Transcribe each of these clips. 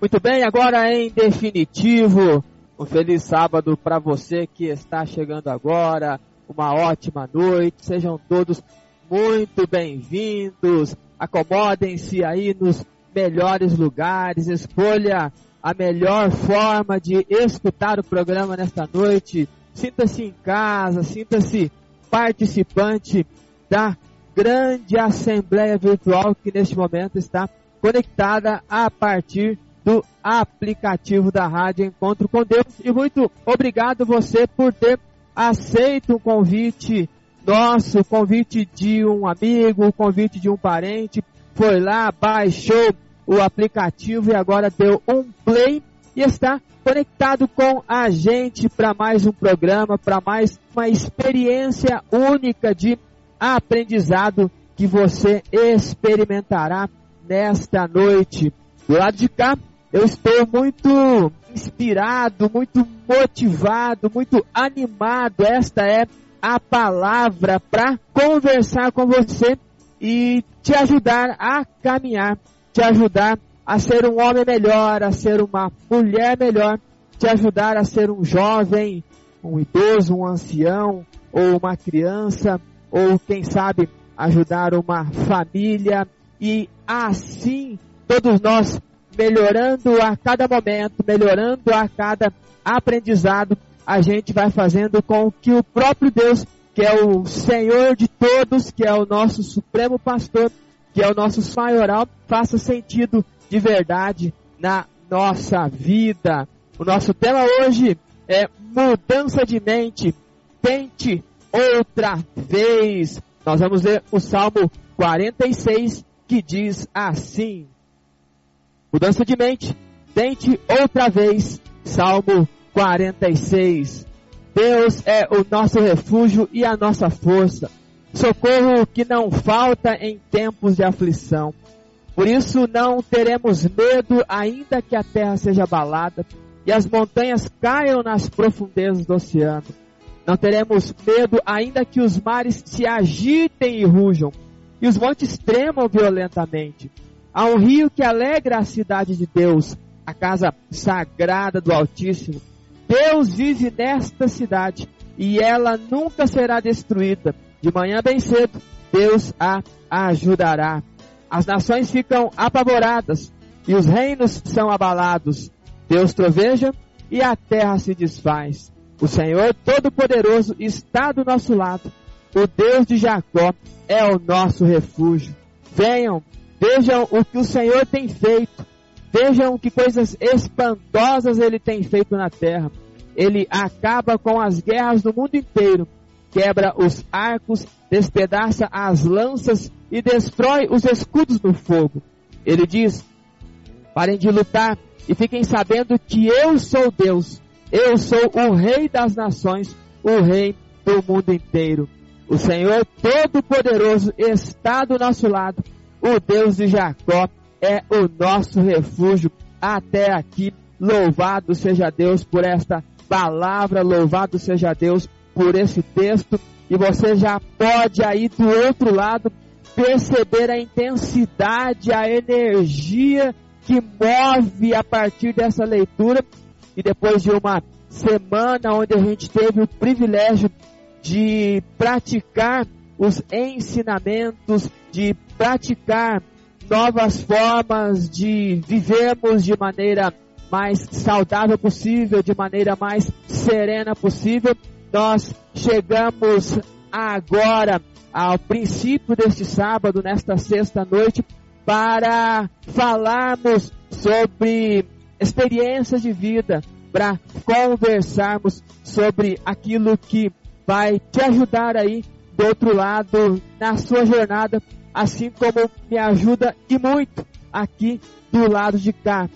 Muito bem, agora em definitivo, um feliz sábado para você que está chegando agora, uma ótima noite, sejam todos muito bem-vindos, acomodem-se aí nos melhores lugares, escolha a melhor forma de escutar o programa nesta noite, sinta-se em casa, sinta-se participante da grande assembleia virtual que neste momento está conectada a partir do aplicativo da Rádio Encontro com Deus. E muito obrigado você por ter aceito o convite nosso, convite de um amigo, o convite de um parente. Foi lá, baixou o aplicativo e agora deu um play e está conectado com a gente para mais um programa, para mais uma experiência única de aprendizado que você experimentará nesta noite. Do lado de cá, eu estou muito inspirado, muito motivado, muito animado. Esta é a palavra para conversar com você e te ajudar a caminhar, te ajudar a ser um homem melhor, a ser uma mulher melhor, te ajudar a ser um jovem, um idoso, um ancião ou uma criança, ou quem sabe ajudar uma família e assim todos nós melhorando a cada momento, melhorando a cada aprendizado, a gente vai fazendo com que o próprio Deus, que é o Senhor de todos, que é o nosso supremo pastor, que é o nosso maioral, faça sentido de verdade na nossa vida. O nosso tema hoje é mudança de mente. Tente outra vez. Nós vamos ler o Salmo 46 que diz assim: Mudança de mente. Tente outra vez. Salmo 46. Deus é o nosso refúgio e a nossa força. Socorro que não falta em tempos de aflição. Por isso não teremos medo, ainda que a terra seja abalada e as montanhas caiam nas profundezas do oceano. Não teremos medo, ainda que os mares se agitem e rujam e os montes tremam violentamente. Há um rio que alegra a cidade de Deus, a casa sagrada do Altíssimo. Deus vive nesta cidade e ela nunca será destruída. De manhã bem cedo, Deus a ajudará. As nações ficam apavoradas e os reinos são abalados. Deus troveja e a terra se desfaz. O Senhor Todo-Poderoso está do nosso lado. O Deus de Jacó é o nosso refúgio. Venham, vejam o que o Senhor tem feito. Vejam que coisas espantosas ele tem feito na terra. Ele acaba com as guerras do mundo inteiro, quebra os arcos, despedaça as lanças e destrói os escudos do fogo. Ele diz: parem de lutar, e fiquem sabendo que eu sou Deus, eu sou o Rei das nações, o Rei do mundo inteiro. O Senhor Todo-Poderoso está do nosso lado, o Deus de Jacó é o nosso refúgio até aqui. Louvado seja Deus por esta palavra, louvado seja Deus por esse texto. E você já pode aí do outro lado perceber a intensidade, a energia que move a partir dessa leitura. E depois de uma semana onde a gente teve o privilégio de praticar os ensinamentos, de praticar novas formas de vivermos de maneira mais saudável possível, de maneira mais serena possível. Nós chegamos agora ao princípio deste sábado, nesta sexta noite, para falarmos sobre experiências de vida, para conversarmos sobre aquilo que vai te ajudar aí do outro lado na sua jornada, assim como me ajuda e muito aqui do lado de cá.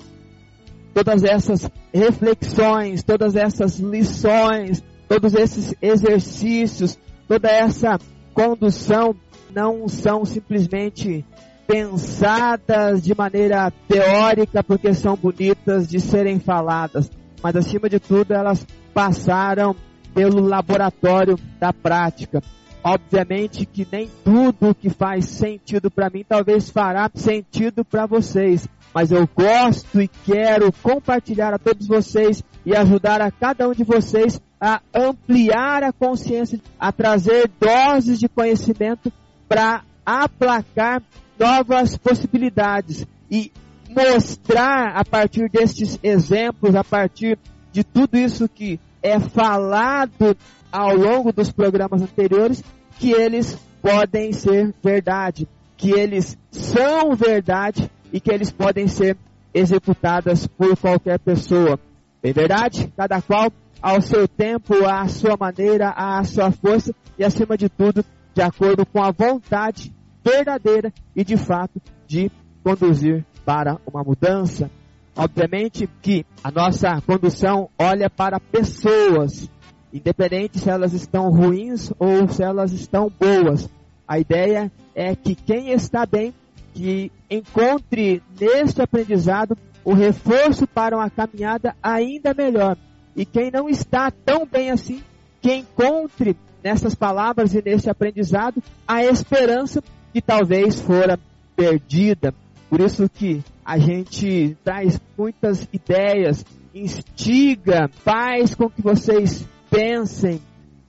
Todas essas reflexões, todas essas lições, todos esses exercícios, toda essa condução não são simplesmente pensadas de maneira teórica porque são bonitas de serem faladas, mas acima de tudo elas passaram pelo laboratório da prática. Obviamente que nem tudo que faz sentido para mim talvez fará sentido para vocês, mas eu gosto e quero compartilhar a todos vocês e ajudar a cada um de vocês a ampliar a consciência, a trazer doses de conhecimento para aplacar novas possibilidades e mostrar a partir destes exemplos, a partir de tudo isso que é falado ao longo dos programas anteriores, que eles podem ser verdade, que eles são verdade e que eles podem ser executadas por qualquer pessoa. Bem verdade? Cada qual ao seu tempo, à sua maneira, à sua força e acima de tudo, de acordo com a vontade verdadeira e de fato de conduzir para uma mudança. Obviamente que a nossa condução olha para pessoas, independente se elas estão ruins ou se elas estão boas. A ideia é que quem está bem, que encontre neste aprendizado o reforço para uma caminhada ainda melhor. E quem não está tão bem assim, que encontre nessas palavras e neste aprendizado a esperança que talvez fora perdida. Por isso que a gente traz muitas ideias, instiga, faz com que vocês pensem,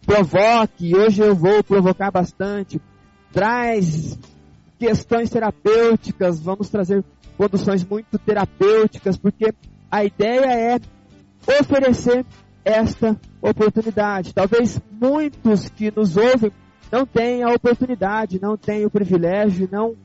provoque. Hoje eu vou provocar bastante. Traz questões terapêuticas, vamos trazer conduções muito terapêuticas, porque a ideia é oferecer esta oportunidade. Talvez muitos que nos ouvem não tenham a oportunidade, não tenham o privilégio, não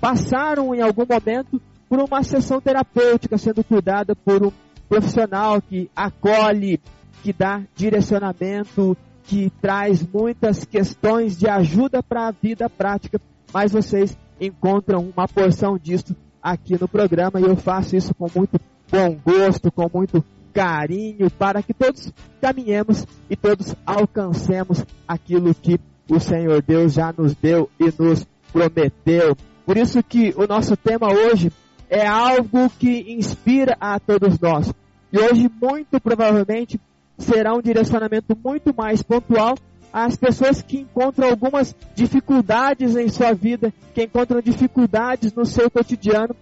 passaram em algum momento por uma sessão terapêutica, sendo cuidada por um profissional que acolhe, que dá direcionamento, que traz muitas questões de ajuda para a vida prática, mas vocês encontram uma porção disso aqui no programa e eu faço isso com muito bom gosto, com muito carinho, para que todos caminhemos e todos alcancemos aquilo que o Senhor Deus já nos deu e nos prometeu. Por isso que o nosso tema hoje é algo que inspira a todos nós. E hoje, muito provavelmente, será um direcionamento muito mais pontual às pessoas que encontram algumas dificuldades em sua vida, que encontram dificuldades no seu cotidiano.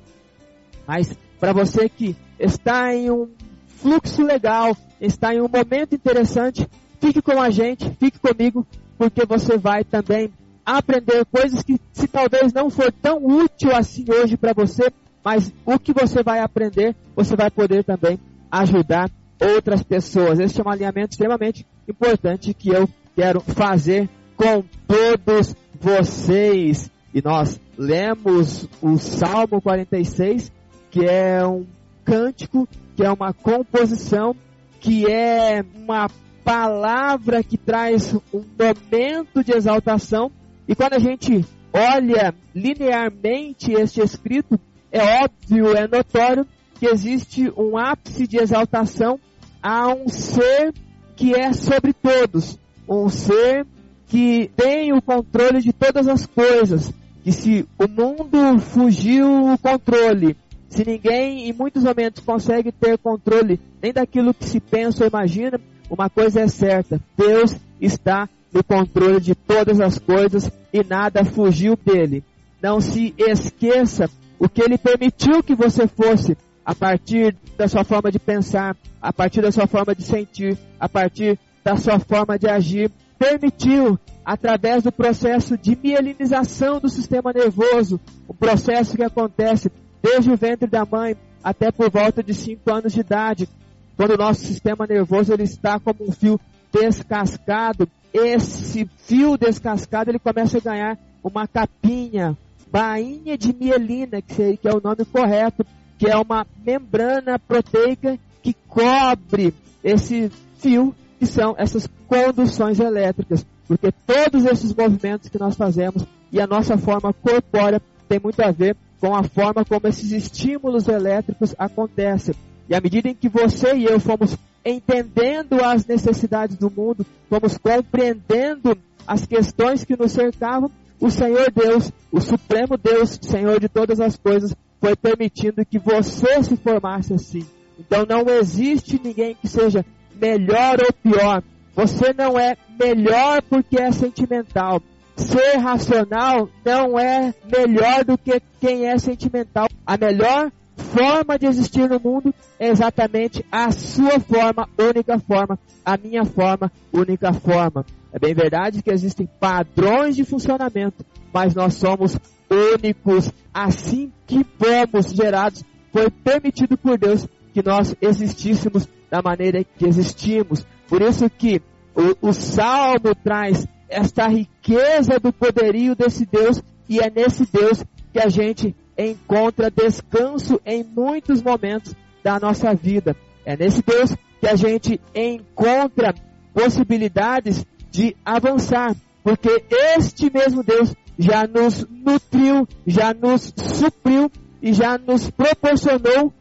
Mas para você que está em um fluxo legal, está em um momento interessante, fique com a gente, fique comigo, porque você vai também aprender coisas que se talvez não for tão útil assim hoje para você, mas o que você vai aprender, você vai poder também ajudar outras pessoas. Este é um alinhamento extremamente importante que eu quero fazer com todos vocês. E nós lemos o Salmo 46, que é um cântico que é uma composição, que é uma palavra que traz um momento de exaltação. E quando a gente olha linearmente este escrito, é óbvio, é notório que existe um ápice de exaltação a um ser que é sobre todos, um ser que tem o controle de todas as coisas, que se o mundo fugiu o controle, se ninguém em muitos momentos consegue ter controle nem daquilo que se pensa ou imagina, uma coisa é certa, Deus está no controle de todas as coisas e nada fugiu dele. Não se esqueça o que ele permitiu que você fosse a partir da sua forma de pensar, a partir da sua forma de sentir, a partir da sua forma de agir. Permitiu, através do processo de mielinização do sistema nervoso, um processo que acontece desde o ventre da mãe até por volta de 5 anos de idade, quando o nosso sistema nervoso ele está como um fio descascado, esse fio descascado ele começa a ganhar uma capinha, bainha de mielina, que é o nome correto, que é uma membrana proteica que cobre esse fio, que são essas conduções elétricas. Porque todos esses movimentos que nós fazemos e a nossa forma corpórea tem muito a ver com a forma como esses estímulos elétricos acontecem. E à medida em que você e eu fomos entendendo as necessidades do mundo, fomos compreendendo as questões que nos cercavam, o Senhor Deus, o Supremo Deus, Senhor de todas as coisas, foi permitindo que você se formasse assim. Então não existe ninguém que seja melhor ou pior. Você não é melhor porque é sentimental. Ser racional não é melhor do que quem é sentimental. A melhor forma de existir no mundo é exatamente a sua forma, única forma, a minha forma, única forma. É bem verdade que existem padrões de funcionamento, mas nós somos únicos, assim que fomos gerados, foi permitido por Deus que nós existíssemos da maneira que existimos. Por isso que o, o Salmo traz esta riqueza do poderio desse Deus e é nesse Deus que a gente encontra descanso em muitos momentos da nossa vida. É nesse Deus que a gente encontra possibilidades de avançar, porque este mesmo Deus já nos nutriu, já nos supriu e já nos proporcionou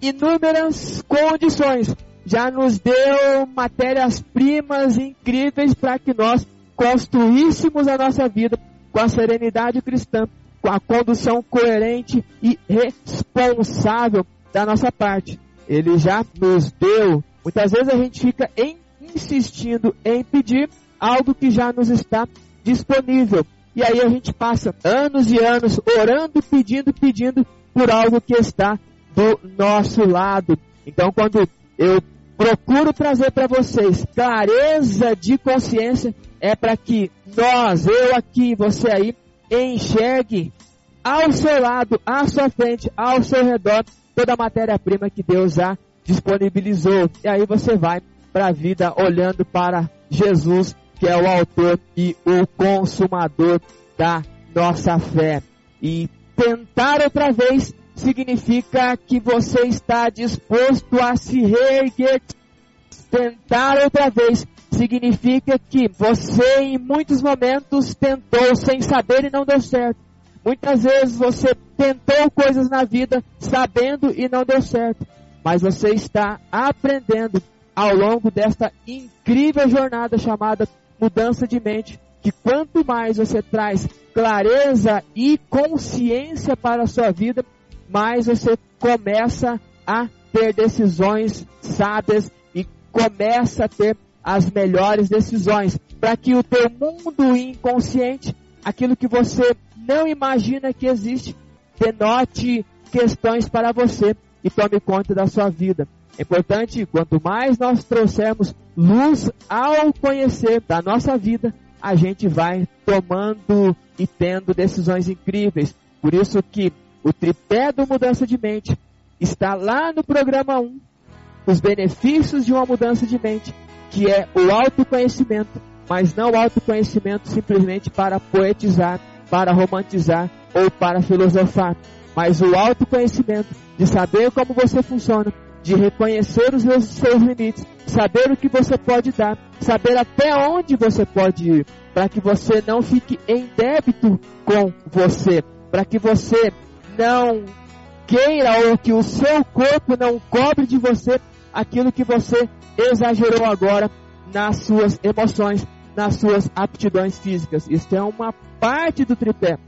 inúmeras condições, já nos deu matérias-primas incríveis para que nós construíssemos a nossa vida com a serenidade cristã com a condução coerente e responsável da nossa parte. Ele já nos deu. Muitas vezes a gente fica insistindo em pedir algo que já nos está disponível. E aí a gente passa anos e anos orando, pedindo, pedindo por algo que está do nosso lado. Então, quando eu procuro trazer para vocês clareza de consciência, é para que nós, eu aqui, você aí, enxergue ao seu lado, à sua frente, ao seu redor, toda a matéria-prima que Deus já disponibilizou. E aí você vai para a vida olhando para Jesus, que é o autor e o consumador da nossa fé. E tentar outra vez significa que você está disposto a se reerguer. Tentar outra vez significa que você em muitos momentos tentou sem saber e não deu certo. Muitas vezes você tentou coisas na vida sabendo e não deu certo. Mas você está aprendendo ao longo desta incrível jornada chamada mudança de mente, que quanto mais você traz clareza e consciência para a sua vida, mais você começa a ter decisões sábias e começa a ter as melhores decisões, para que o teu mundo inconsciente, aquilo que você não imagina que existe, denote questões para você e tome conta da sua vida. É importante, quanto mais nós trouxermos luz ao conhecer da nossa vida, a gente vai tomando e tendo decisões incríveis. Por isso que o tripé do mudança de mente está lá no programa 1, os benefícios de uma mudança de mente que é o autoconhecimento, mas não o autoconhecimento simplesmente para poetizar, para romantizar ou para filosofar, mas o autoconhecimento de saber como você funciona, de reconhecer os seus limites, saber o que você pode dar, saber até onde você pode ir, para que você não fique em débito com você, para que você não queira ou que o seu corpo não cobre de você aquilo que você exagerou agora nas suas emoções, nas suas aptidões físicas. Isso é uma parte do tripé.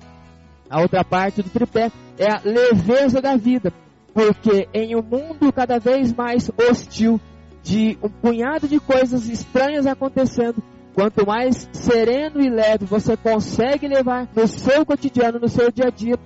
A outra parte do tripé é a leveza da vida, porque em um mundo cada vez mais hostil, de um punhado de coisas estranhas acontecendo, quanto mais sereno e leve você consegue levar no seu cotidiano, no seu dia a dia,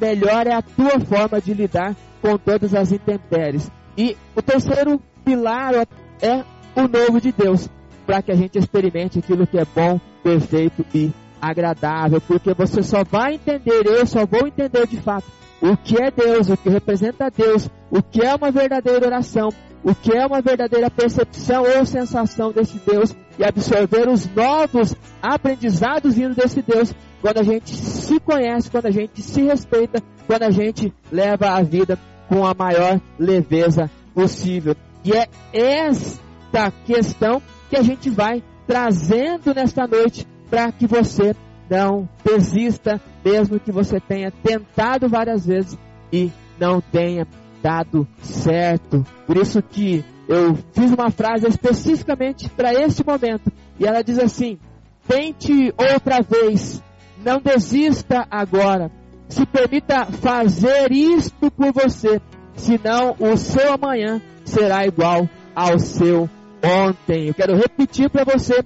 melhor é a tua forma de lidar com todas as intempéries. E o terceiro pilar é o novo de Deus, para que a gente experimente aquilo que é bom, perfeito e agradável, porque você só vai entender, eu só vou entender de fato o que é Deus, o que representa Deus, o que é uma verdadeira oração, o que é uma verdadeira percepção ou sensação desse Deus e absorver os novos aprendizados vindo desse Deus quando a gente se conhece, quando a gente se respeita, quando a gente leva a vida com a maior leveza possível. E é esta questão que a gente vai trazendo nesta noite para que você não desista, mesmo que você tenha tentado várias vezes e não tenha dado certo. Por isso que eu fiz uma frase especificamente para este momento. E ela diz assim: tente outra vez, não desista agora. Se permita fazer isto por você, senão o seu amanhã será igual ao seu ontem. Eu quero repetir para você,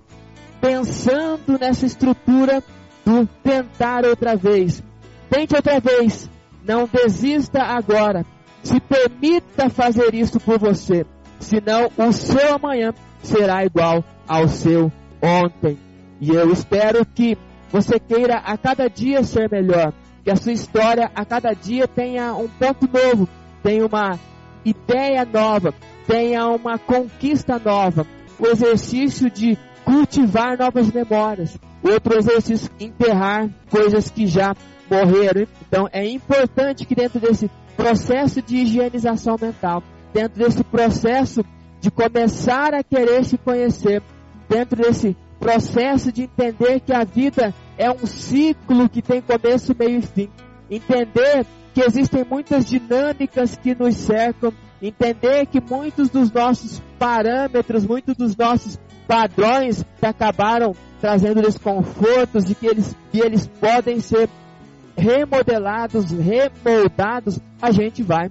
pensando nessa estrutura tentar outra vez. Tente outra vez, não desista agora. Se permita fazer isso por você, senão o seu amanhã será igual ao seu ontem. E eu espero que você queira a cada dia ser melhor, que a sua história a cada dia tenha um ponto novo, tenha uma ideia nova, tenha uma conquista nova, o exercício de cultivar novas memórias, outro exercício enterrar coisas que já morreram. Então é importante que dentro desse processo de higienização mental, dentro desse processo de começar a querer se conhecer, dentro desse processo de entender que a vida é um ciclo que tem começo, meio e fim. Entender que existem muitas dinâmicas que nos cercam, entender que muitos dos nossos parâmetros, muitos dos nossos padrões que acabaram trazendo desconfortos e que eles, que eles podem ser remodelados, remoldados, a gente vai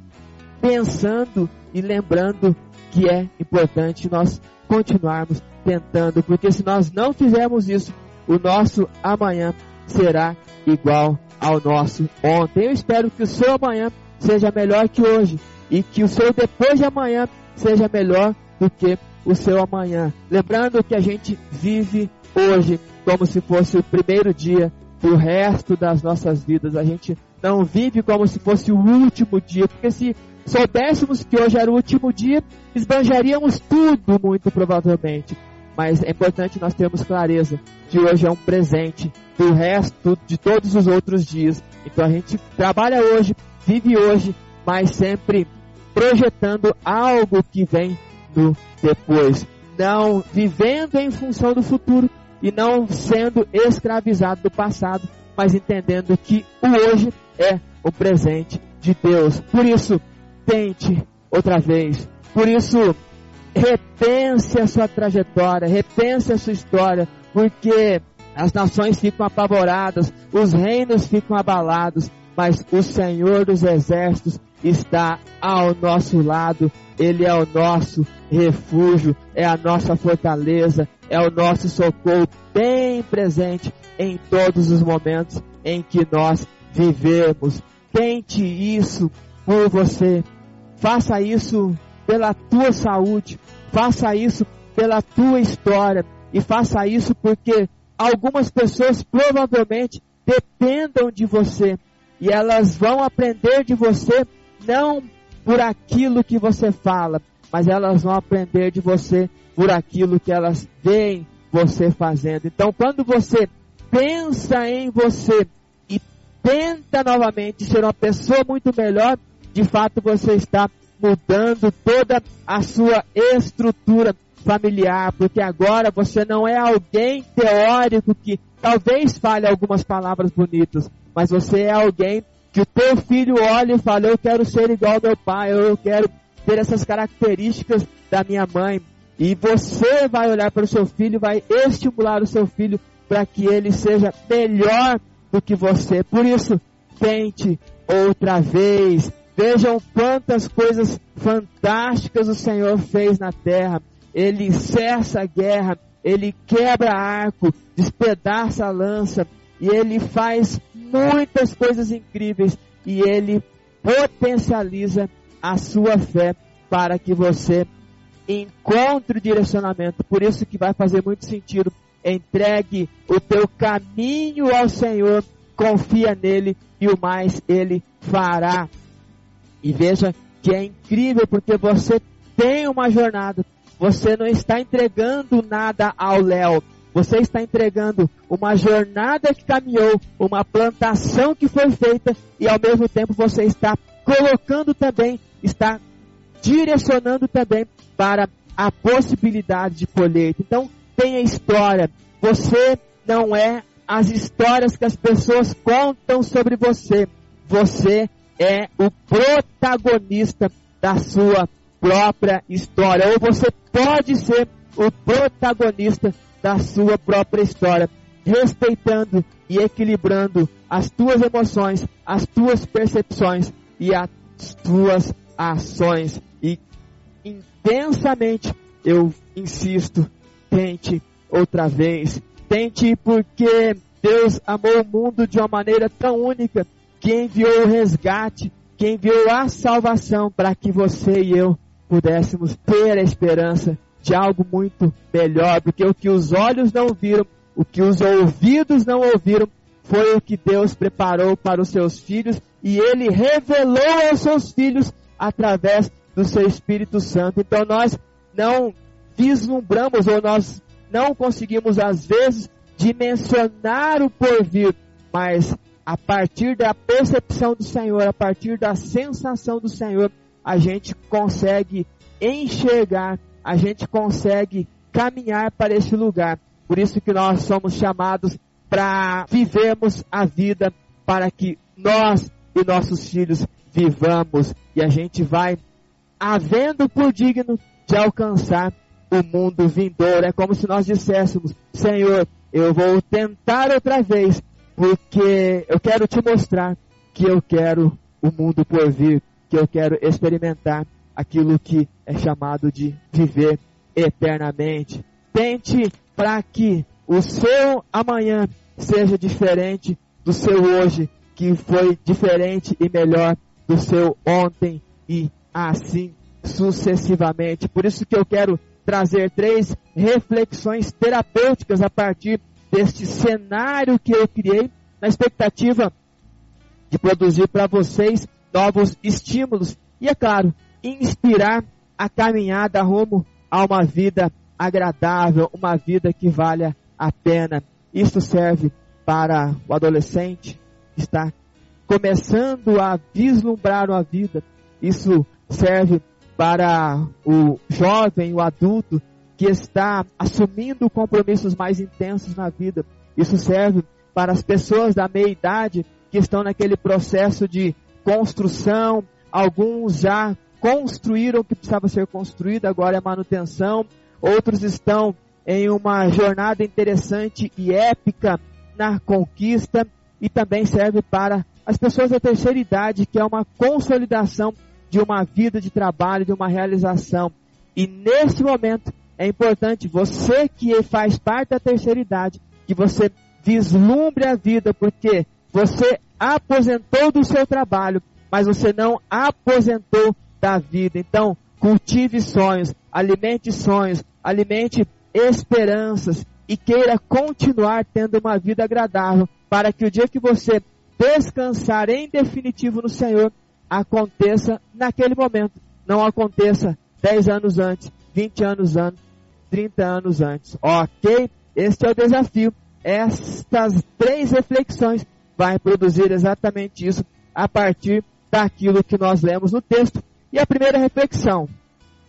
pensando e lembrando que é importante nós continuarmos tentando, porque se nós não fizermos isso, o nosso amanhã será igual ao nosso ontem. Eu espero que o seu amanhã seja melhor que hoje e que o seu depois de amanhã seja melhor do que o seu amanhã. Lembrando que a gente vive hoje como se fosse o primeiro dia do resto das nossas vidas. A gente não vive como se fosse o último dia, porque se soubéssemos que hoje era o último dia, esbanjaríamos tudo, muito provavelmente. Mas é importante nós termos clareza que hoje é um presente do resto de todos os outros dias. Então a gente trabalha hoje, vive hoje, mas sempre projetando algo que vem no depois. Não vivendo em função do futuro, e não sendo escravizado do passado, mas entendendo que o hoje é o presente de Deus. Por isso, tente outra vez. Por isso, repense a sua trajetória, repense a sua história, porque as nações ficam apavoradas, os reinos ficam abalados, mas o Senhor dos exércitos está ao nosso lado, Ele é o nosso refúgio, é a nossa fortaleza, é o nosso socorro bem presente em todos os momentos em que nós vivemos. Tente isso por você. Faça isso pela tua saúde. Faça isso pela tua história. E faça isso porque algumas pessoas provavelmente dependam de você. E elas vão aprender de você não por aquilo que você fala, mas elas vão aprender de você por aquilo que elas veem você fazendo. Então, quando você pensa em você e tenta novamente ser uma pessoa muito melhor, de fato você está mudando toda a sua estrutura familiar, porque agora você não é alguém teórico que talvez fale algumas palavras bonitas, mas você é alguém Que o teu filho olhe e fale, eu quero ser igual ao meu pai, eu quero ter essas características da minha mãe. E você vai olhar para o seu filho, vai estimular o seu filho para que ele seja melhor do que você. Por isso, tente outra vez. Vejam quantas coisas fantásticas o Senhor fez na terra. Ele cessa a guerra, ele quebra arco, despedaça a lança, e ele faz muitas coisas incríveis e ele potencializa a sua fé para que você encontre o direcionamento. Por isso que vai fazer muito sentido. Entregue o teu caminho ao Senhor, confia nele e o mais ele fará. E veja que é incrível porque você tem uma jornada. Você não está entregando nada ao Léo. Você está entregando uma jornada que caminhou, uma plantação que foi feita e ao mesmo tempo você está colocando também, está direcionando também para a possibilidade de colheita. Então, tenha história. Você não é as histórias que as pessoas contam sobre você. Você é o protagonista da sua própria história. Ou você pode ser o protagonista da sua própria história, respeitando e equilibrando as tuas emoções, as tuas percepções e as tuas ações. E intensamente eu insisto, tente outra vez, tente porque Deus amou o mundo de uma maneira tão única que enviou o resgate, que enviou a salvação para que você e eu pudéssemos ter a esperança de algo muito melhor, porque o que os olhos não viram, o que os ouvidos não ouviram, foi o que Deus preparou para os seus filhos e ele revelou aos seus filhos através do seu Espírito Santo. Então nós não vislumbramos ou nós não conseguimos às vezes dimensionar o porvir, mas a partir da percepção do Senhor, a partir da sensação do Senhor, a gente consegue enxergar, a gente consegue caminhar para esse lugar. Por isso que nós somos chamados para vivermos a vida para que nós e nossos filhos vivamos e a gente vai havendo por digno de alcançar o mundo vindouro. É como se nós disséssemos: Senhor, eu vou tentar outra vez, porque eu quero te mostrar que eu quero o mundo por vir que eu quero experimentar aquilo que é chamado de viver eternamente. Tente para que o seu amanhã seja diferente do seu hoje, que foi diferente e melhor do seu ontem e assim sucessivamente. Por isso que eu quero trazer três reflexões terapêuticas a partir deste cenário que eu criei, na expectativa de produzir para vocês novos estímulos e, é claro, inspirar a caminhada rumo a uma vida agradável, uma vida que valha a pena. Isso serve para o adolescente que está começando a vislumbrar uma vida. Isso serve para o jovem, o adulto que está assumindo compromissos mais intensos na vida. Isso serve para as pessoas da meia idade que estão naquele processo de construção, alguns já construíram o que precisava ser construído, agora é manutenção, outros estão em uma jornada interessante e épica na conquista e também serve para as pessoas da terceira idade, que é uma consolidação de uma vida de trabalho, de uma realização. E nesse momento é importante você que faz parte da terceira idade, que você vislumbre a vida, porque você aposentou do seu trabalho, mas você não aposentou da vida. Então, cultive sonhos, alimente sonhos, alimente esperanças e queira continuar tendo uma vida agradável, para que o dia que você descansar em definitivo no Senhor aconteça naquele momento, não aconteça 10 anos antes, 20 anos antes, 30 anos antes. Ok? Este é o desafio. Estas três reflexões vai produzir exatamente isso a partir daquilo que nós lemos no texto. E a primeira reflexão: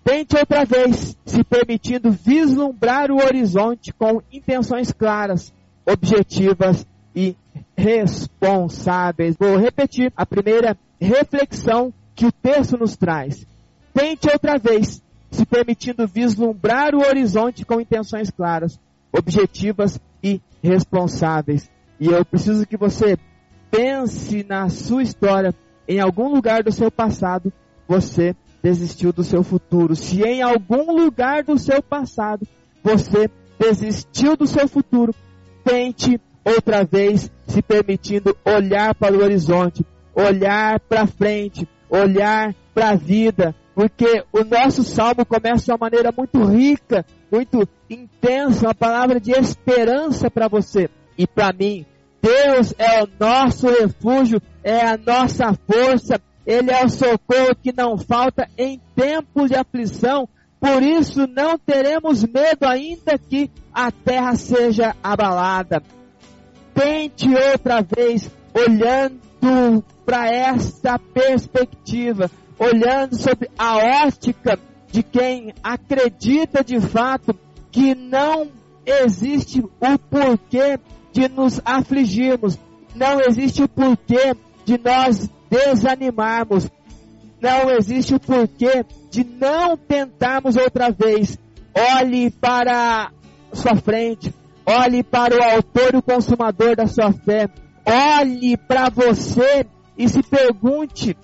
tente outra vez, se permitindo vislumbrar o horizonte com intenções claras, objetivas e responsáveis. Vou repetir a primeira reflexão que o texto nos traz. Tente outra vez, se permitindo vislumbrar o horizonte com intenções claras, objetivas e responsáveis. E eu preciso que você pense na sua história, em algum lugar do seu passado, você desistiu do seu futuro. Se em algum lugar do seu passado você desistiu do seu futuro, tente outra vez, se permitindo olhar para o horizonte, olhar para frente, olhar para a vida, porque o nosso salmo começa de uma maneira muito rica, muito intensa, uma palavra de esperança para você e para mim. Deus é o nosso refúgio, é a nossa força, Ele é o socorro que não falta em tempos de aflição. Por isso não teremos medo ainda que a terra seja abalada. Tente outra vez olhando para esta perspectiva, olhando sobre a ótica de quem acredita de fato que não existe o porquê de nos afligirmos, não existe o porquê de nós desanimarmos, não existe o porquê de não tentarmos outra vez. Olhe para sua frente, olhe para o autor e o consumador da sua fé, olhe para você e se pergunte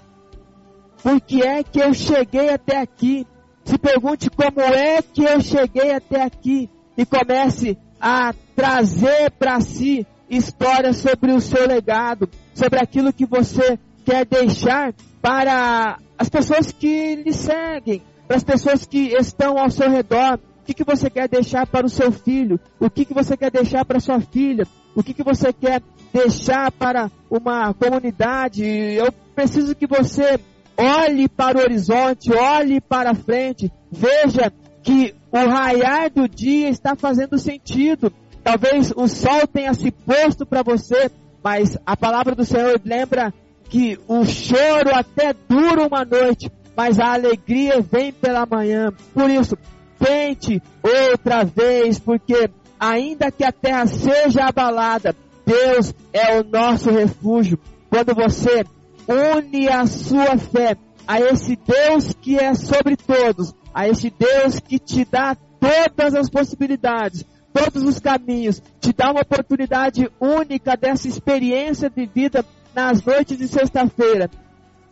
por que é que eu cheguei até aqui? Se pergunte como é que eu cheguei até aqui e comece a trazer para si histórias sobre o seu legado, sobre aquilo que você quer deixar para as pessoas que lhe seguem, para as pessoas que estão ao seu redor. O que, que você quer deixar para o seu filho? O que, que você quer deixar para sua filha? O que, que você quer deixar para uma comunidade? Eu preciso que você olhe para o horizonte, olhe para frente, veja que o raiar do dia está fazendo sentido. Talvez o sol tenha se posto para você, mas a palavra do Senhor lembra que o choro até dura uma noite, mas a alegria vem pela manhã. Por isso, tente outra vez, porque ainda que a terra seja abalada, Deus é o nosso refúgio. Quando você une a sua fé a esse Deus que é sobre todos, a esse Deus que te dá todas as possibilidades, todos os caminhos, te dá uma oportunidade única dessa experiência de vida nas noites de sexta-feira.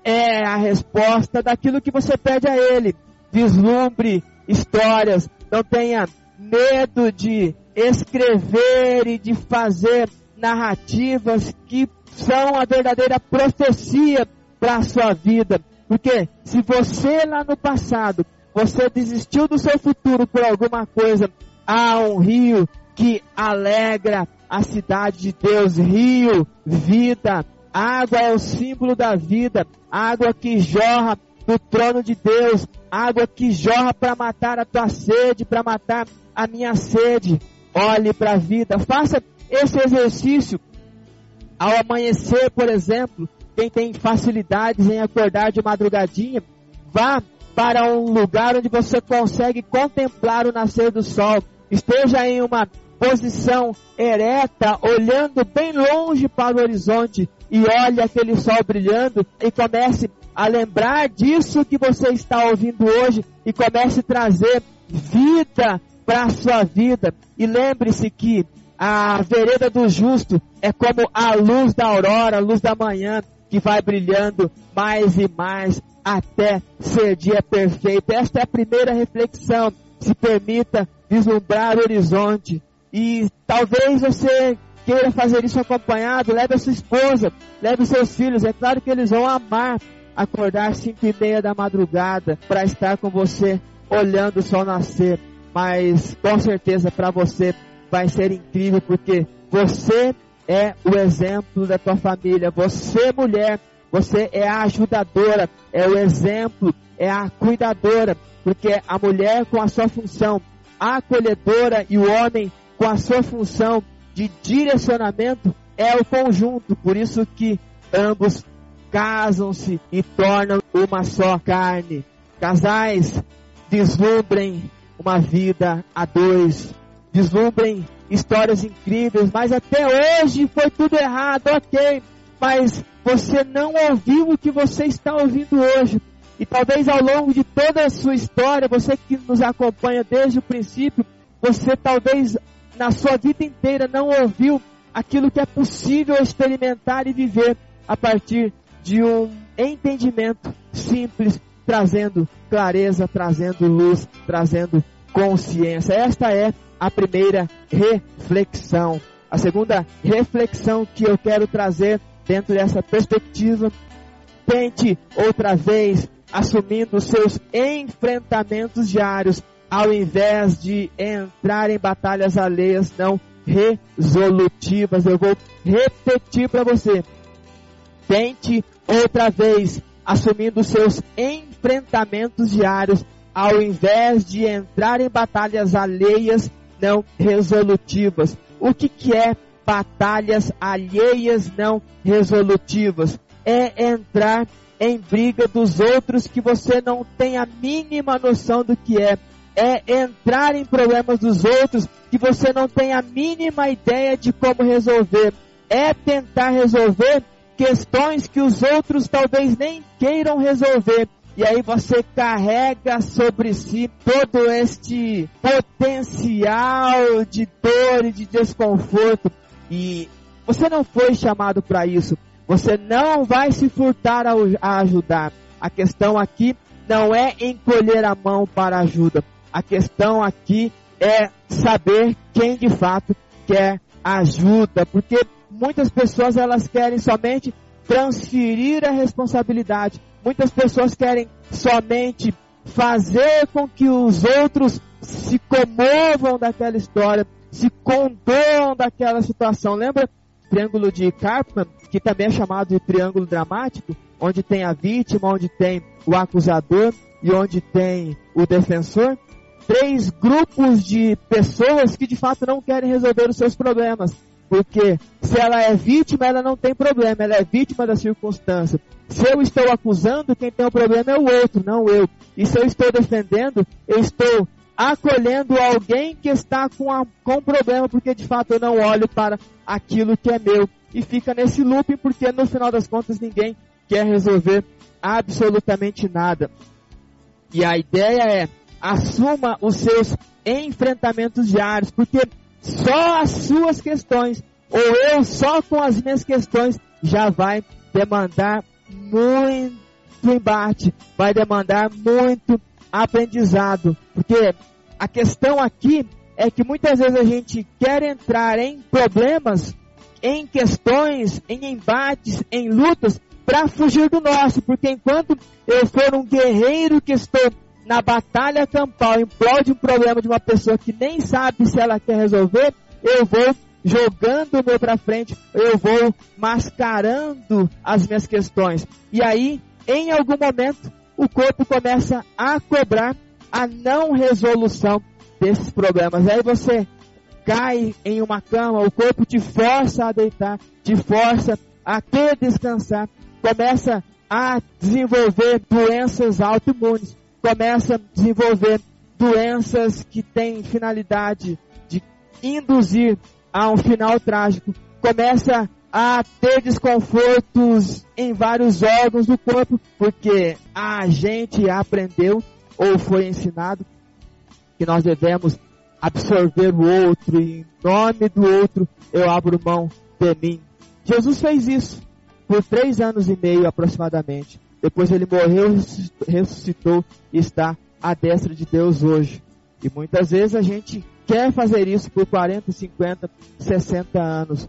É a resposta daquilo que você pede a Ele. Vislumbre histórias, não tenha medo de escrever e de fazer narrativas que são a verdadeira profecia para a sua vida. Porque se você lá no passado, você desistiu do seu futuro por alguma coisa, há um rio que alegra a cidade de Deus, rio, vida. Água é o símbolo da vida, água que jorra do trono de Deus, água que jorra para matar a tua sede, para matar a minha sede. Olhe para a vida, faça esse exercício ao amanhecer, por exemplo, quem tem facilidades em acordar de madrugadinha, vá para um lugar onde você consegue contemplar o nascer do sol. Esteja em uma posição ereta, olhando bem longe para o horizonte e olhe aquele sol brilhando e comece a lembrar disso que você está ouvindo hoje e comece a trazer vida para a sua vida. E lembre-se que a vereda do justo é como a luz da aurora, a luz da manhã, que vai brilhando mais e mais até ser dia perfeito. Esta é a primeira reflexão. Se permita vislumbrar o horizonte. E talvez você queira fazer isso acompanhado, leve a sua esposa, leve seus filhos. É claro que eles vão amar acordar cinco e meia da madrugada para estar com você olhando o sol nascer. Mas com certeza para você vai ser incrível porque você é o exemplo da tua família. Você, mulher, você é a ajudadora, é o exemplo, é a cuidadora, porque a mulher com a sua função acolhedora e o homem com a sua função de direcionamento é o conjunto. Por isso que ambos casam-se e tornam uma só carne. Casais, vislumbrem uma vida a dois, vislumbrem histórias incríveis, mas até hoje foi tudo errado, ok. Mas você não ouviu o que você está ouvindo hoje. E talvez ao longo de toda a sua história, você que nos acompanha desde o princípio, você talvez na sua vida inteira não ouviu aquilo que é possível experimentar e viver a partir de um entendimento simples, trazendo clareza, trazendo luz, trazendo consciência. Esta é a primeira reflexão. A segunda reflexão que eu quero trazer dentro dessa perspectiva, tente outra vez assumindo seus enfrentamentos diários, ao invés de entrar em batalhas alheias não resolutivas. Eu vou repetir para você. Tente outra vez assumindo seus enfrentamentos diários, ao invés de entrar em batalhas alheias não resolutivas. O que, que é batalhas alheias não resolutivas? É entrar em briga dos outros que você não tem a mínima noção do que é. É entrar em problemas dos outros que você não tem a mínima ideia de como resolver. É tentar resolver questões que os outros talvez nem queiram resolver. E aí você carrega sobre si todo este potencial de dor e de desconforto. E você não foi chamado para isso. Você não vai se furtar a ajudar. A questão aqui não é encolher a mão para ajuda. A questão aqui é saber quem de fato quer ajuda, porque muitas pessoas elas querem somente transferir a responsabilidade. Muitas pessoas querem somente fazer com que os outros se comovam daquela história, se condoam daquela situação. Lembra triângulo de Karpman, que também é chamado de triângulo dramático, onde tem a vítima, onde tem o acusador e onde tem o defensor. Três grupos de pessoas que de fato não querem resolver os seus problemas. Porque se ela é vítima, ela não tem problema, ela é vítima da circunstância. Se eu estou acusando, quem tem o problema é o outro, não eu. E se eu estou defendendo, eu estou acolhendo alguém que está com, a, com problema, porque de fato eu não olho para aquilo que é meu. E fica nesse looping, porque no final das contas ninguém quer resolver absolutamente nada. E a ideia é, assuma os seus enfrentamentos diários, porque só as suas questões, ou eu só com as minhas questões, já vai demandar muito embate, vai demandar muito aprendizado, porque a questão aqui é que muitas vezes a gente quer entrar em problemas, em questões, em embates, em lutas, para fugir do nosso, porque enquanto eu for um guerreiro que estou na batalha campal em prol de um problema de uma pessoa que nem sabe se ela quer resolver, eu vou jogando o meu para frente, eu vou mascarando as minhas questões. E aí, em algum momento, o corpo começa a cobrar a não resolução desses problemas. Aí você cai em uma cama, o corpo te força a deitar, te força a ter descansar, começa a desenvolver doenças autoimunes, começa a desenvolver doenças que têm finalidade de induzir a um final trágico, começa a ter desconfortos em vários órgãos do corpo, porque a gente aprendeu ou foi ensinado que nós devemos absorver o outro e em nome do outro eu abro mão de mim. Jesus fez isso por três anos e meio aproximadamente. Depois ele morreu, ressuscitou e está à destra de Deus hoje. E muitas vezes a gente quer fazer isso por 40, 50, 60 anos.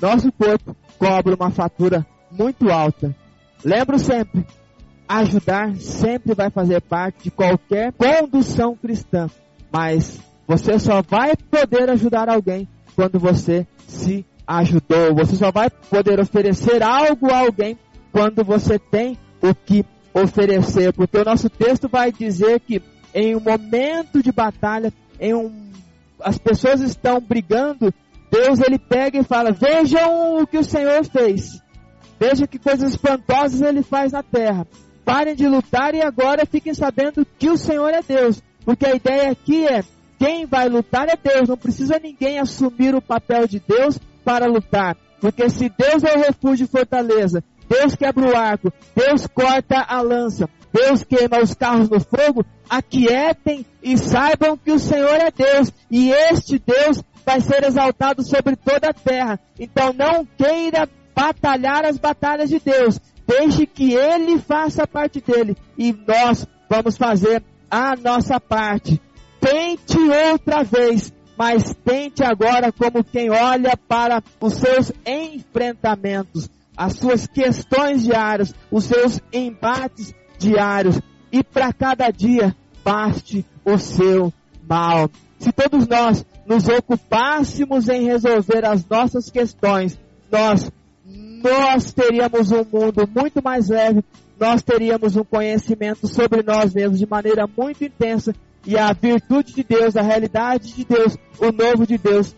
Nosso corpo cobra uma fatura muito alta. Lembro sempre, ajudar sempre vai fazer parte de qualquer condução cristã, mas você só vai poder ajudar alguém quando você se ajudou. Você só vai poder oferecer algo a alguém quando você tem o que oferecer, porque o nosso texto vai dizer que em um momento de batalha, em um as pessoas estão brigando, Deus ele pega e fala: "Vejam o que o Senhor fez. Veja que coisas espantosas ele faz na terra parem de lutar e agora fiquem sabendo que o Senhor é Deus. Porque a ideia aqui é quem vai lutar é Deus. Não precisa ninguém assumir o papel de Deus para lutar. Porque se Deus é o refúgio e fortaleza, Deus quebra o arco, Deus corta a lança, Deus queima os carros no fogo, aquietem e saibam que o Senhor é Deus. E este Deus vai ser exaltado sobre toda a terra. Então não queira batalhar as batalhas de Deus. Deixe que Ele faça a parte dele. E nós vamos fazer a nossa parte. Tente outra vez, mas tente agora como quem olha para os seus enfrentamentos, as suas questões diárias, os seus embates diários. E para cada dia, baste o seu mal. Se todos nós nos ocupássemos em resolver as nossas questões, nós, nós teríamos um mundo muito mais leve, nós teríamos um conhecimento sobre nós mesmos de maneira muito intensa e a virtude de Deus, a realidade de Deus, o novo de Deus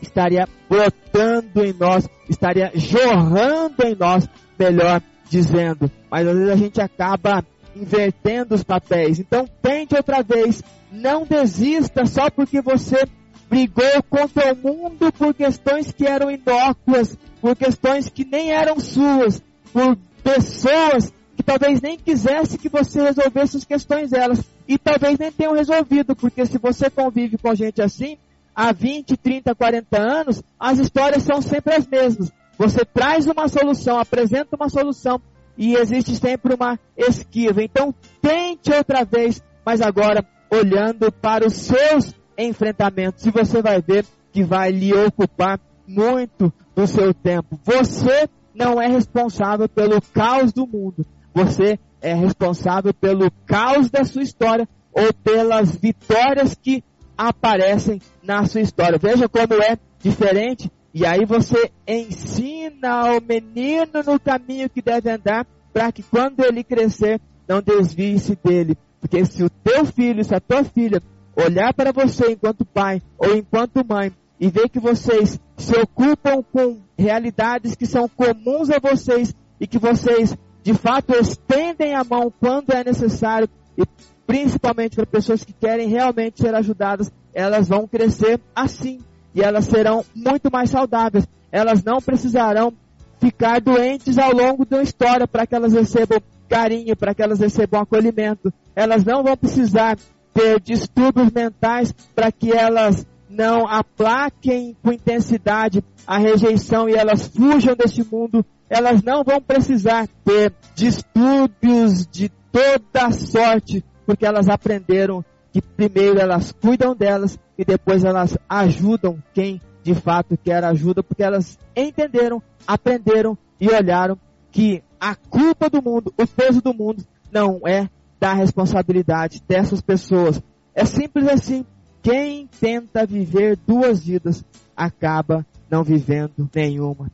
estaria brotando em nós, estaria jorrando em nós, melhor dizendo. Mas às vezes a gente acaba invertendo os papéis. Então tente outra vez. Não desista só porque você brigou contra o mundo por questões que eram inócuas, por questões que nem eram suas, por pessoas que talvez nem quisesse que você resolvesse as questões delas e talvez nem tenham resolvido, porque se você convive com gente assim, há 20, 30, 40 anos, as histórias são sempre as mesmas. Você traz uma solução, apresenta uma solução, e existe sempre uma esquiva. Então tente outra vez, mas agora olhando para os seus enfrentamentos. E você vai ver que vai lhe ocupar muito do seu tempo. Você não é responsável pelo caos do mundo. Você é responsável pelo caos da sua história ou pelas vitórias que aparecem na sua história. Veja como é diferente e aí você ensina ao menino no caminho que deve andar, para que quando ele crescer, não desvie-se dele. Porque se o teu filho, se a tua filha olhar para você enquanto pai ou enquanto mãe e ver que vocês se ocupam com realidades que são comuns a vocês e que vocês de fato estendem a mão quando é necessário e principalmente para pessoas que querem realmente ser ajudadas, elas vão crescer assim e elas serão muito mais saudáveis. Elas não precisarão ficar doentes ao longo da história para que elas recebam carinho, para que elas recebam acolhimento. Elas não vão precisar ter distúrbios mentais para que elas não aplaquem com intensidade a rejeição e elas fujam deste mundo. Elas não vão precisar ter distúrbios de toda sorte, porque elas aprenderam que primeiro elas cuidam delas e depois elas ajudam quem de fato quer ajuda, porque elas entenderam, aprenderam e olharam que a culpa do mundo, o peso do mundo, não é da responsabilidade dessas pessoas. É simples assim. Quem tenta viver duas vidas acaba não vivendo nenhuma.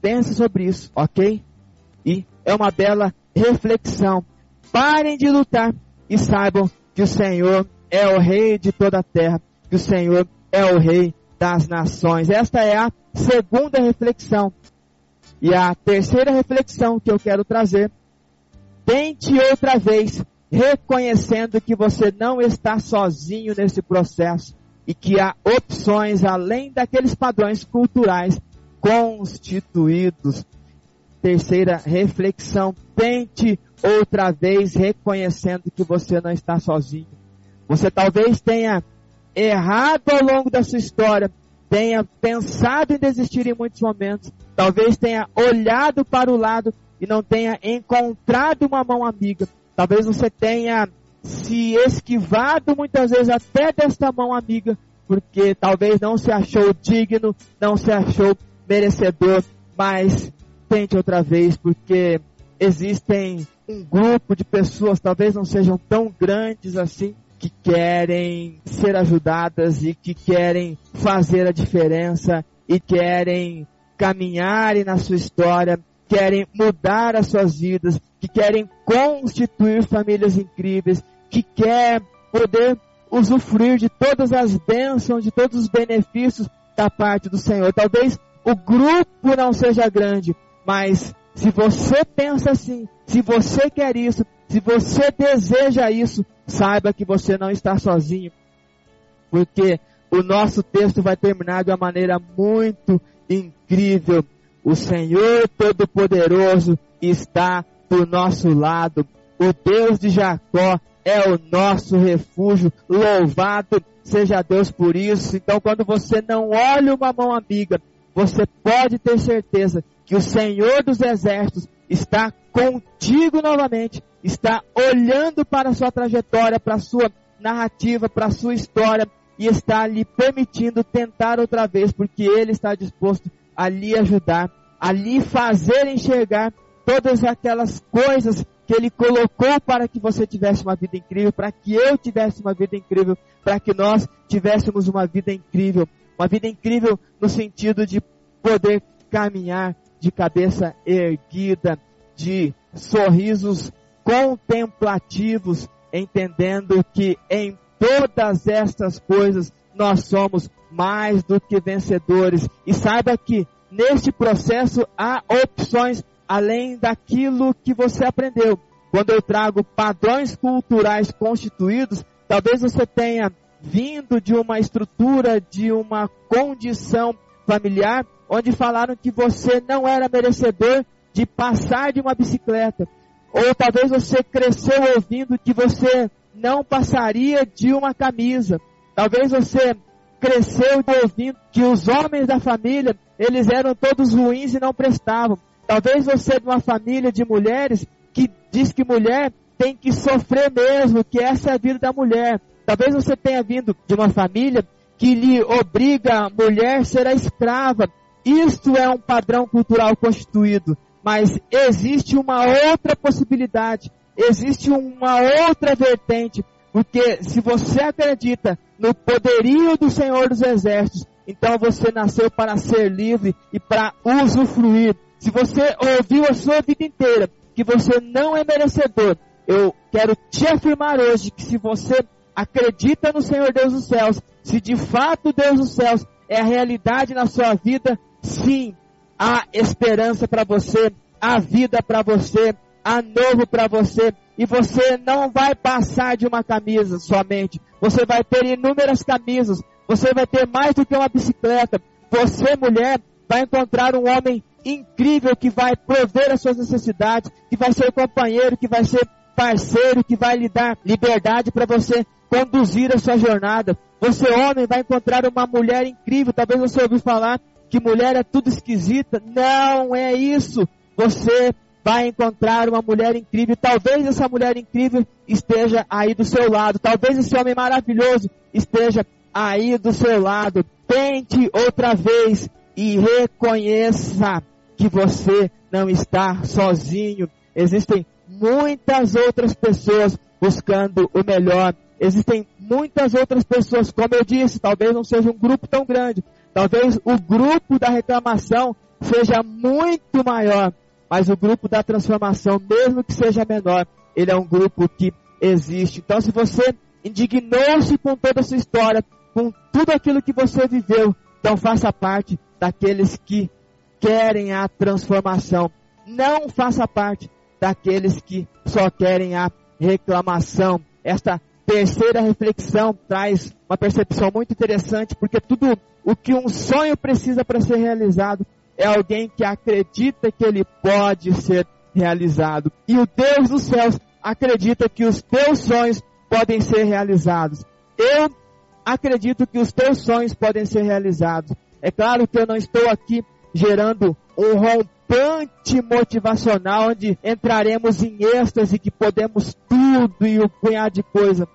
Pense sobre isso, ok? E é uma bela reflexão. Parem de lutar e saibam que o Senhor é o Rei de toda a terra que o Senhor é o Rei das nações. Esta é a segunda reflexão. E a terceira reflexão que eu quero trazer, tente outra vez, reconhecendo que você não está sozinho nesse processo e que há opções além daqueles padrões culturais constituídos. Terceira reflexão, tente outra vez reconhecendo que você não está sozinho. Você talvez tenha errado ao longo da sua história, tenha pensado em desistir em muitos momentos, talvez tenha olhado para o lado e não tenha encontrado uma mão amiga. Talvez você tenha se esquivado muitas vezes até desta mão amiga, porque talvez não se achou digno, não se achou merecedor, mas tente outra vez, porque existem um grupo de pessoas, talvez não sejam tão grandes assim, que querem ser ajudadas e que querem fazer a diferença e querem caminhar na sua história, querem mudar as suas vidas, que querem constituir famílias incríveis, que quer poder usufruir de todas as bênçãos, de todos os benefícios da parte do Senhor. Talvez o grupo não seja grande, mas se você pensa assim, se você quer isso, se você deseja isso, saiba que você não está sozinho. porque o nosso texto vai terminar de uma maneira muito incrível. O Senhor Todo-Poderoso está do nosso lado. O Deus de Jacó é o nosso refúgio. Louvado seja Deus por isso. Então, quando você não olha uma mão amiga, você pode ter certeza que o Senhor dos Exércitos está contigo novamente, está olhando para a sua trajetória, para a sua narrativa, para a sua história e está lhe permitindo tentar outra vez, porque Ele está disposto a lhe ajudar, a lhe fazer enxergar todas aquelas coisas que Ele colocou para que você tivesse uma vida incrível, para que eu tivesse uma vida incrível, para que nós tivéssemos uma vida incrível. Uma vida incrível no sentido de poder caminhar de cabeça erguida, de sorrisos contemplativos, entendendo que em todas estas coisas nós somos mais do que vencedores. E saiba que neste processo há opções além daquilo que você aprendeu. Quando eu trago padrões culturais constituídos, talvez você tenha vindo de uma estrutura, de uma condição familiar, onde falaram que você não era merecedor de passar de uma bicicleta. Ou talvez você cresceu ouvindo que você não passaria de uma camisa. Talvez você cresceu ouvindo que os homens da família, eles eram todos ruins e não prestavam. Talvez você é de uma família de mulheres que diz que mulher tem que sofrer mesmo, que essa é a vida da mulher. Talvez você tenha vindo de uma família que lhe obriga a mulher a escrava. Isto é um padrão cultural constituído. Mas existe uma outra possibilidade, existe uma outra vertente, porque se você acredita no poderio do Senhor dos Exércitos, então você nasceu para ser livre e para usufruir. Se você ouviu a sua vida inteira que você não é merecedor, eu quero te afirmar hoje que se você acredita no Senhor Deus dos céus, se de fato Deus dos céus é a realidade na sua vida, sim, há esperança para você, há vida para você, há novo para você, e você não vai passar de uma camisa somente, você vai ter inúmeras camisas, você vai ter mais do que uma bicicleta, você mulher vai encontrar um homem incrível que vai prover as suas necessidades, que vai ser companheiro, que vai ser parceiro, que vai lhe dar liberdade para você conduzir a sua jornada. Você, homem, vai encontrar uma mulher incrível. Talvez você ouviu falar que mulher é tudo esquisita. Não é isso. Você vai encontrar uma mulher incrível. Talvez essa mulher incrível esteja aí do seu lado. Talvez esse homem maravilhoso esteja aí do seu lado. Tente outra vez e reconheça que você não está sozinho. Existem muitas outras pessoas buscando o melhor. Existem muitas outras pessoas, como eu disse, talvez não seja um grupo tão grande. Talvez o grupo da reclamação seja muito maior, mas o grupo da transformação, mesmo que seja menor, ele é um grupo que existe. Então, se você indignou-se com toda essa história, com tudo aquilo que você viveu, então faça parte daqueles que querem a transformação. Não faça parte daqueles que só querem a reclamação. Esta terceira reflexão traz uma percepção muito interessante, porque tudo o que um sonho precisa para ser realizado é alguém que acredita que ele pode ser realizado. E o Deus dos céus acredita que os teus sonhos podem ser realizados. Eu acredito que os teus sonhos podem ser realizados. É claro que eu não estou aqui gerando um rompante motivacional onde entraremos em êxtase que podemos tudo e um punhado de coisa.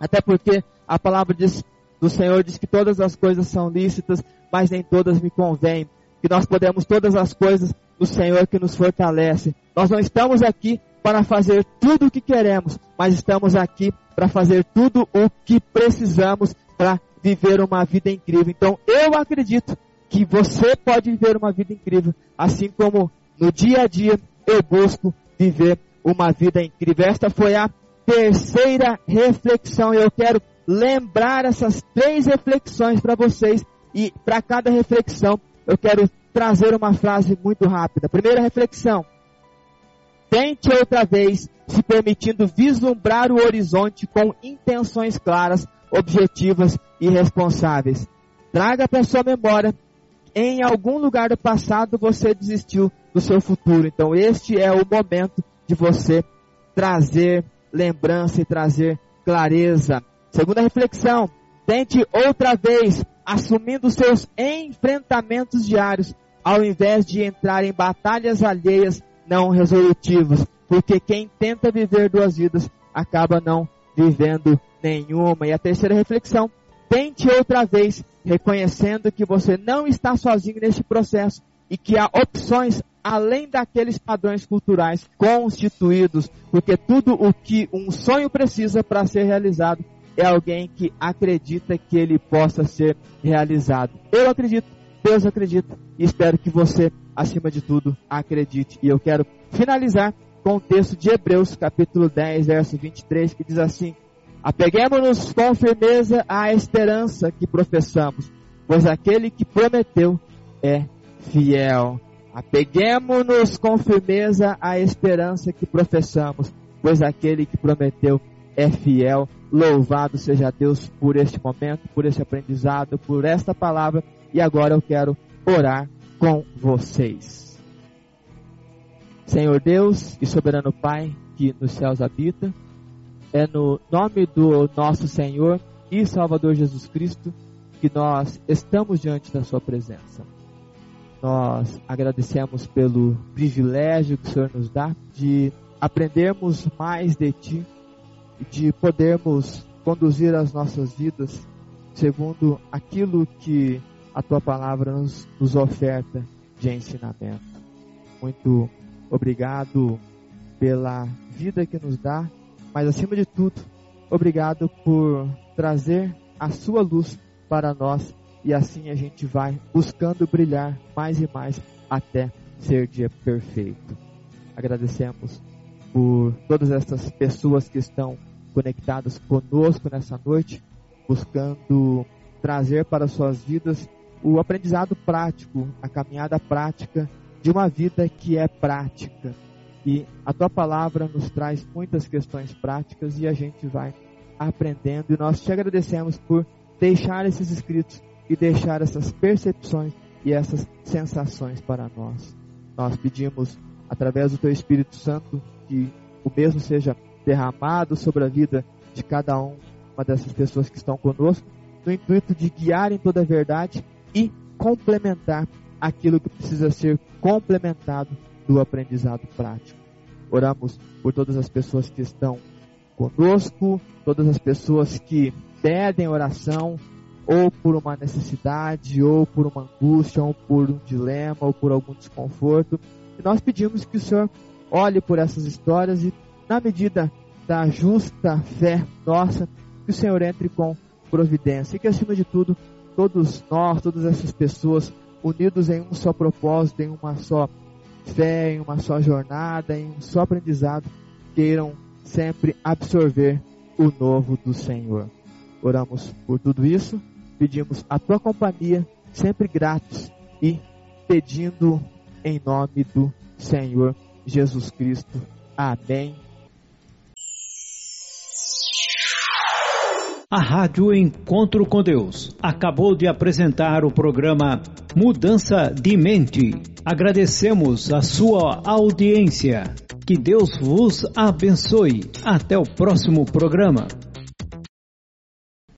Até porque a palavra diz, do Senhor diz que todas as coisas são lícitas, mas nem todas me convêm. Que nós podemos todas as coisas do Senhor que nos fortalece. Nós não estamos aqui para fazer tudo o que queremos, mas estamos aqui para fazer tudo o que precisamos para viver uma vida incrível. Então eu acredito que você pode viver uma vida incrível, assim como no dia a dia eu busco viver uma vida incrível. Esta foi a terceira reflexão. Eu quero lembrar essas três reflexões para vocês e para cada reflexão eu quero trazer uma frase muito rápida. Primeira reflexão: tente outra vez, se permitindo vislumbrar o horizonte com intenções claras, objetivas e responsáveis. Traga para sua memória em algum lugar do passado você desistiu do seu futuro. Então este é o momento de você trazer lembrança e trazer clareza. Segunda reflexão, tente outra vez assumindo seus enfrentamentos diários, ao invés de entrar em batalhas alheias não resolutivas, porque quem tenta viver duas vidas acaba não vivendo nenhuma. E a terceira reflexão, tente outra vez, reconhecendo que você não está sozinho neste processo e que há opções além daqueles padrões culturais constituídos, porque tudo o que um sonho precisa para ser realizado é alguém que acredita que ele possa ser realizado. Eu acredito, Deus acredita e espero que você, acima de tudo, acredite. E eu quero finalizar com o texto de Hebreus, capítulo 10, verso 23, que diz assim: Apeguemos-nos com firmeza à esperança que professamos, pois aquele que prometeu é fiel. Apeguemos-nos com firmeza à esperança que professamos, pois aquele que prometeu é fiel. Louvado seja Deus por este momento, por este aprendizado, por esta palavra. E agora eu quero orar com vocês. Senhor Deus e soberano Pai que nos céus habita, é no nome do nosso Senhor e Salvador Jesus Cristo que nós estamos diante da Sua presença. Nós agradecemos pelo privilégio que o Senhor nos dá de aprendermos mais de Ti, de podermos conduzir as nossas vidas segundo aquilo que a Tua palavra nos, nos oferta de ensinamento. Muito obrigado pela vida que nos dá, mas acima de tudo, obrigado por trazer a Sua luz para nós e assim a gente vai buscando brilhar mais e mais até ser dia perfeito. Agradecemos por todas essas pessoas que estão conectadas conosco nessa noite, buscando trazer para suas vidas o aprendizado prático, a caminhada prática de uma vida que é prática. E a tua palavra nos traz muitas questões práticas e a gente vai aprendendo. E nós te agradecemos por deixar esses escritos e deixar essas percepções e essas sensações para nós. Nós pedimos, através do Teu Espírito Santo, que o mesmo seja derramado sobre a vida de cada um, uma dessas pessoas que estão conosco, no intuito de guiar em toda a verdade e complementar aquilo que precisa ser complementado do aprendizado prático. Oramos por todas as pessoas que estão conosco, todas as pessoas que pedem oração, ou por uma necessidade, ou por uma angústia, ou por um dilema, ou por algum desconforto. E nós pedimos que o Senhor olhe por essas histórias e, na medida da justa fé nossa, que o Senhor entre com providência. E que, acima de tudo, todos nós, todas essas pessoas, unidos em um só propósito, em uma só fé, em uma só jornada, em um só aprendizado, queiram sempre absorver o novo do Senhor. Oramos por tudo isso pedimos a tua companhia, sempre gratos e pedindo em nome do Senhor Jesus Cristo. Amém. A Rádio Encontro com Deus acabou de apresentar o programa Mudança de Mente. Agradecemos a sua audiência. Que Deus vos abençoe. Até o próximo programa.